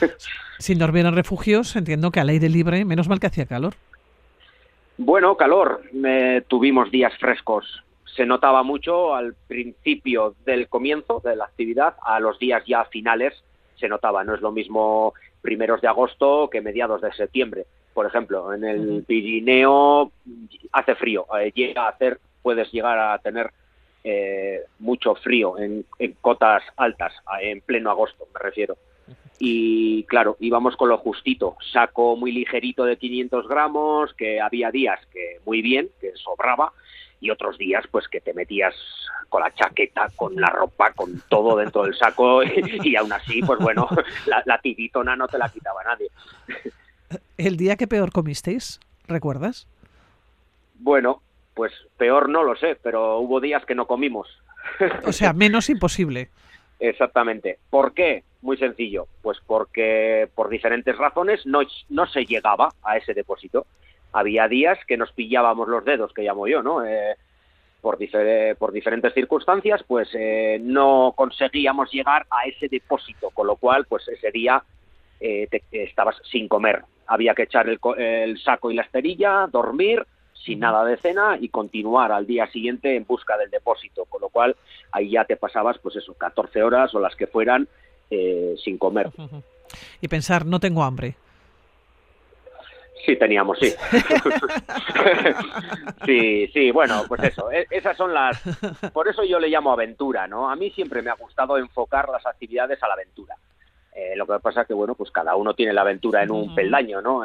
Si dormir en refugios, entiendo que al aire libre, menos mal que hacía calor. Bueno, calor. tuvimos días frescos. Se notaba mucho al principio del comienzo de la actividad, a los días ya finales se notaba. No es lo mismo primeros de agosto que mediados de septiembre por ejemplo, en el Pirineo hace frío, eh, llega a hacer, puedes llegar a tener eh, mucho frío en, cotas altas, en pleno agosto, me refiero. Y claro, íbamos con lo justito, saco muy ligerito de 500 gramos, que había días que muy bien, que sobraba, y otros días pues que te metías con la chaqueta, con la ropa, con todo dentro del saco y, aún así pues bueno, la, la tibitona no te la quitaba nadie. ¿El día que peor comisteis? ¿Recuerdas? Bueno, pues peor no lo sé, pero hubo días que no comimos. O sea, menos imposible. Exactamente. ¿Por qué? Muy sencillo. Pues porque por diferentes razones no, no se llegaba a ese depósito. Había días que nos pillábamos los dedos, que llamo yo, ¿no? Eh, por, por, diferentes circunstancias, pues eh, no conseguíamos llegar a ese depósito, con lo cual, pues ese día eh, estabas sin comer. Había que echar el, saco y la esterilla, dormir, sin nada de cena y continuar al día siguiente en busca del depósito, con lo cual ahí ya te pasabas, pues eso, 14 horas o las que fueran eh, sin comer. Y pensar, no tengo hambre. Sí, teníamos, sí. sí, sí, bueno, pues eso, e, esas son las... Por eso yo le llamo aventura, ¿no? A mí siempre me ha gustado enfocar las actividades a la aventura. Eh, lo que pasa que, bueno, pues cada uno tiene la aventura en un peldaño, ¿no?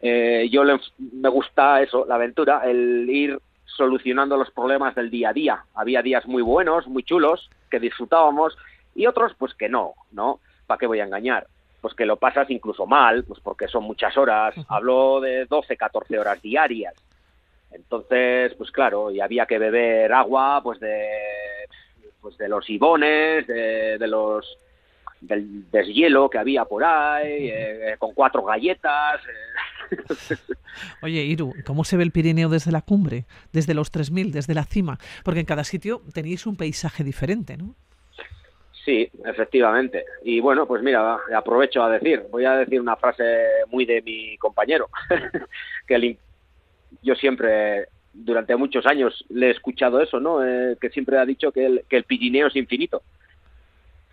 Eh, yo me gusta eso, la aventura, el ir solucionando los problemas del día a día. Había días muy buenos, muy chulos, que disfrutábamos, y otros, pues que no, ¿no? ¿Para qué voy a engañar? pues que lo pasas incluso mal, pues porque son muchas horas, hablo de 12, 14 horas diarias. Entonces, pues claro, y había que beber agua, pues de, pues de los ibones, de, los del deshielo que había por ahí, eh, con cuatro galletas. Eh. Oye, Iru, ¿cómo se ve el Pirineo desde la cumbre, desde los 3.000, desde la cima? Porque en cada sitio tenéis un paisaje diferente, ¿no? Sí, efectivamente. Y bueno, pues mira, aprovecho a decir, voy a decir una frase muy de mi compañero, que yo siempre, durante muchos años, le he escuchado eso, ¿no? Eh, que siempre ha dicho que el, que el Pirineo es infinito.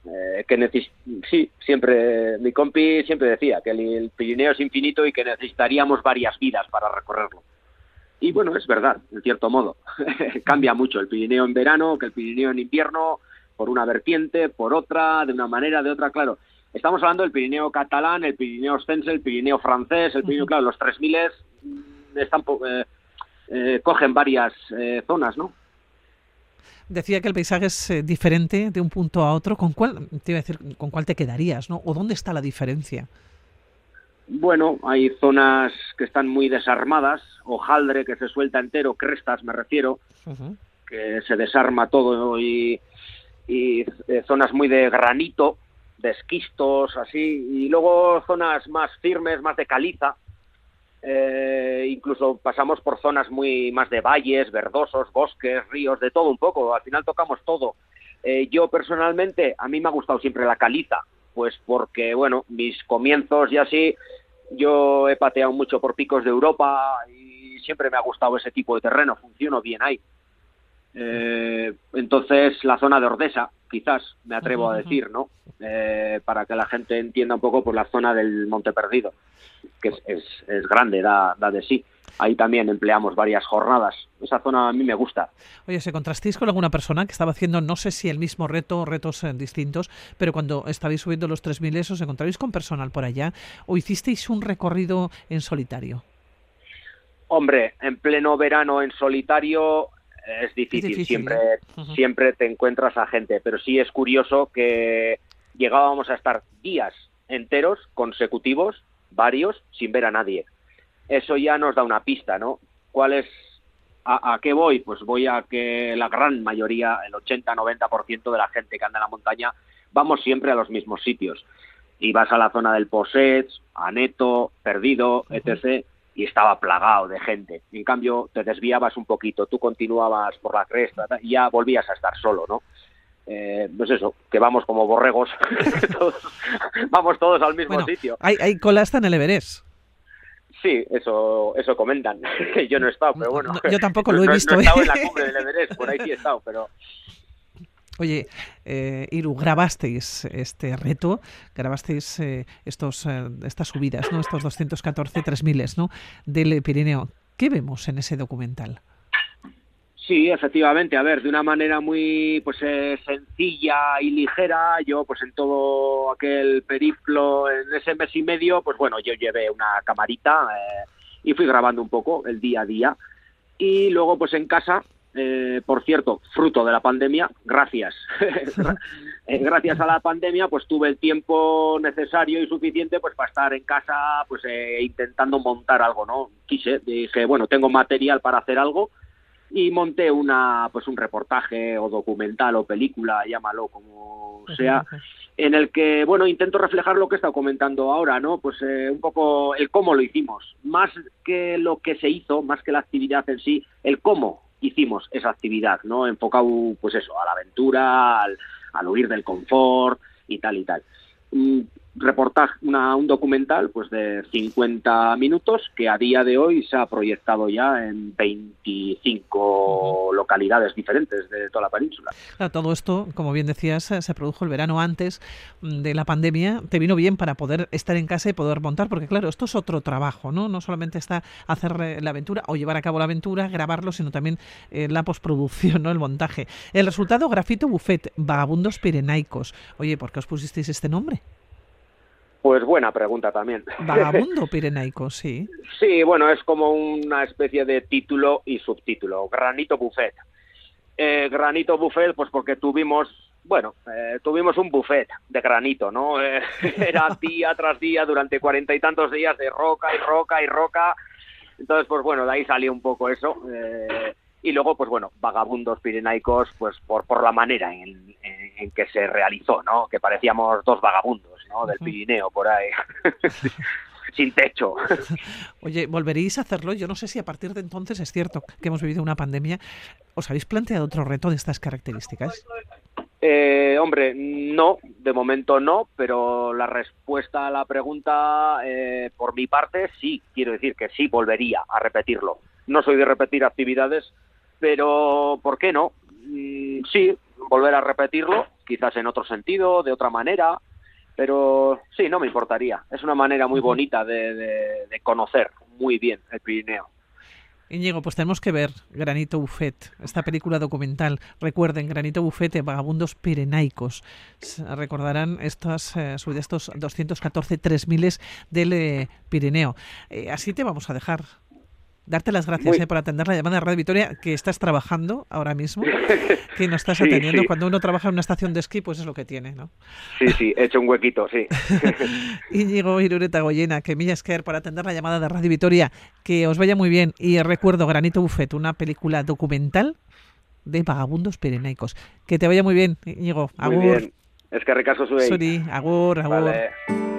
Eh, que sí, siempre, mi compi siempre decía que el, Pirineo es infinito y que necesitaríamos varias vidas para recorrerlo. Y bueno, es verdad, en cierto modo. Cambia mucho el Pirineo en verano que el Pirineo en invierno, por una vertiente, por otra, de una manera, de otra, claro. Estamos hablando del Pirineo catalán, el Pirineo ostense, el Pirineo francés, el Pirineo, claro, los 3000 mm, están, eh, eh, cogen varias eh, zonas, ¿no? Decía que el paisaje es diferente de un punto a otro. ¿Con cuál, te iba a decir, con cuál te quedarías, no? ¿O dónde está la diferencia? Bueno, hay zonas que están muy desarmadas, hojaldre que se suelta entero, crestas me refiero, que se desarma todo y y eh, zonas muy de granito, de esquistos, así, y luego zonas más firmes, más de caliza. Eh, incluso pasamos por zonas muy más de valles, verdosos, bosques, ríos, de todo un poco. Al final tocamos todo. Eh, yo personalmente, a mí me ha gustado siempre la caliza, pues porque, bueno, mis comienzos y así, yo he pateado mucho por picos de Europa y siempre me ha gustado ese tipo de terreno, funciono bien ahí. Eh, entonces, la zona de Ordesa, quizás, me atrevo a decir, ¿no? Eh, para que la gente entienda un poco por la zona del Monte Perdido, que es, es, grande, da, da, de sí. Ahí también empleamos varias jornadas. Esa zona a mí me gusta. Oye, ¿se contrastéis con alguna persona que estaba haciendo, no sé si el mismo reto o retos eh, distintos, pero cuando estabais subiendo los 3.000 esos, ¿os encontráis con personal por allá o hicisteis un recorrido en solitario? Hombre, en pleno verano en solitario es difícil, siempre, siempre te encuentras a gente, pero sí es curioso que llegábamos a estar días enteros consecutivos, varios, sin ver a nadie. Eso ya nos da una pista, ¿no? ¿Cuál es, a, qué voy? Pues voy a que la gran mayoría, el 80-90% de la gente que anda en la montaña, vamos siempre a los mismos sitios. Y vas a la zona del Posets, Aneto, Perdido, etc., y estaba plagado de gente. En cambio, te desviabas un poquito, tú continuabas por la cresta y ya volvías a estar solo, ¿no? Eh, pues eso, que vamos como borregos, vamos todos al mismo sitio. Hay, hay cola hasta en el Everest. Sí, eso, eso comentan. yo no he estado, pero bueno. yo tampoco lo he visto. No, he estado en la ¿eh? cumbre del Everest, por ahí sí he estado, pero Oye, eh, Iru, grabasteis este reto, grabasteis eh, estos, eh, estas subidas, ¿no? estos 214 3000 ¿no? del Pirineo. ¿Qué vemos en ese documental? Sí, efectivamente. A ver, de una manera muy pues sencilla y ligera, yo pues en todo aquel periplo, en ese mes y medio, pues bueno, yo llevé una camarita y fui grabando un poco el día a día. Y luego pues en casa eh, por cierto, fruto de la pandemia, gracias. Eh, gracias a la pandemia, pues tuve el tiempo necesario y suficiente pues para estar en casa, pues eh, intentando montar algo, ¿no? Quise, dije, bueno, tengo material para hacer algo y monté una, pues un reportaje o documental o película, llámalo como sea, en el que, bueno, intento reflejar lo que he estado comentando ahora, ¿no? Pues un poco el cómo lo hicimos, más que lo que se hizo, más que la actividad en sí, el cómo hicimos esa actividad, ¿no? Enfocado, pues eso, a la aventura, al, huir del confort y tal y tal. Mm, reportaje, un documental pues de 50 minutos que a día de hoy se ha proyectado ya en 25 localidades diferentes de toda la península. todo esto, como bien decías, se produjo el verano antes de la pandemia. Te vino bien para poder estar en casa y poder montar, porque claro, esto es otro trabajo, ¿no? No solamente está hacer eh, la aventura o llevar a cabo la aventura, grabarlo, sino también eh, la postproducción, ¿no? El montaje. El resultado, Grafito Buffet, Vagabundos Pirenaicos. Oye, ¿por qué os pusisteis este nombre? Pues buena pregunta también. Vagabundo pirenaico, sí. Sí, bueno, es como una especie de título y subtítulo. Granito Buffet. Eh, granito Buffet, pues porque tuvimos, bueno, eh, tuvimos un buffet de granito, ¿no? Eh, era día tras día durante cuarenta y tantos días de roca y roca y roca. Entonces, pues bueno, de ahí salió un poco eso. y luego, pues bueno, vagabundos pirenaicos, pues por, por la manera en, en que se realizó, ¿no? Que parecíamos dos vagabundos. Del Pirineo, por ahí. Sin techo. Oye, ¿volveréis a hacerlo? Yo no sé si a partir de entonces es cierto que hemos vivido una pandemia. ¿Os habéis planteado otro reto de estas características? Eh, hombre, no, de momento no, pero la respuesta a la pregunta, eh, por mi parte, sí, quiero decir que sí volvería a repetirlo. No soy de repetir actividades, pero ¿por qué no? Mm, sí, volver a repetirlo, quizás en otro sentido, de otra manera, pero sí, no me importaría. Es una manera muy bonita de, conocer muy bien el Pirineo. Íñigo, pues tenemos que ver Granito Buffet, esta película documental. Recuerden, Granito Buffet, Vagabundos Pirenaicos. Recordarán estos, eh, estos 214 3000 del eh, Pirineo. Eh, así te vamos a dejar darte las gracias eh, por atender la llamada de Radio Vitoria, que estás trabajando ahora mismo, que no estás atendiendo. Cuando uno trabaja en una estación de esquí, pues es lo que tiene, ¿no? Sí, sí, he hecho un huequito, sí. Íñigo Irureta Goyena, que caer por atender la llamada de Radio Vitoria, que os vaya muy bien. Y recuerdo Granito Buffet, una película documental de vagabundos pirenaicos. Que te vaya muy bien, Íñigo. Agur. Muy bien. Es que recaso Suri, agur, agur. Por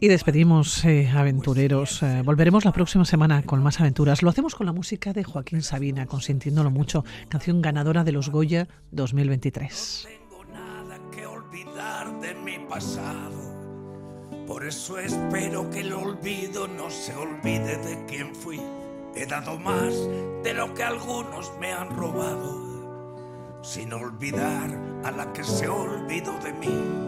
y despedimos, eh, aventureros. Eh, volveremos la próxima semana con más aventuras. Lo hacemos con la música de Joaquín Sabina, consintiéndolo mucho, canción ganadora de los Goya 2023. No tengo nada que olvidar de mi pasado. Por eso espero que el olvido no se olvide de quién fui. He dado más de lo que algunos me han robado, sin olvidar a la que se olvidó de mí.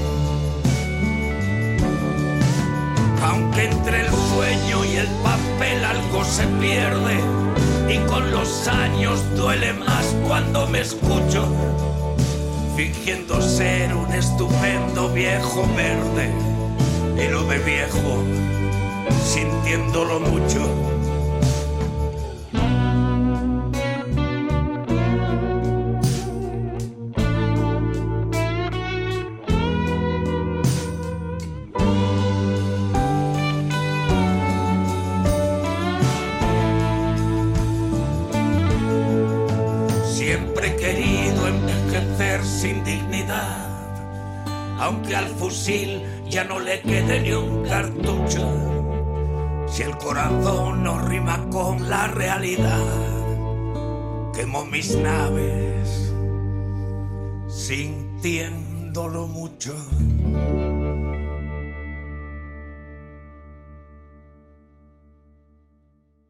Aunque entre el sueño y el papel algo se pierde, y con los años duele más cuando me escucho, fingiendo ser un estupendo viejo verde, y lo de viejo, sintiéndolo mucho. Ya no le quede ni un cartucho. Si el corazón no rima con la realidad, quemo mis naves sintiéndolo mucho.